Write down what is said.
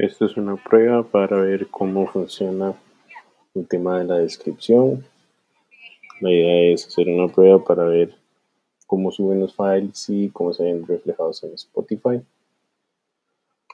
Esto es una prueba para ver cómo funciona el tema de la descripción. La idea es hacer una prueba para ver cómo suben los files y cómo se ven reflejados en Spotify.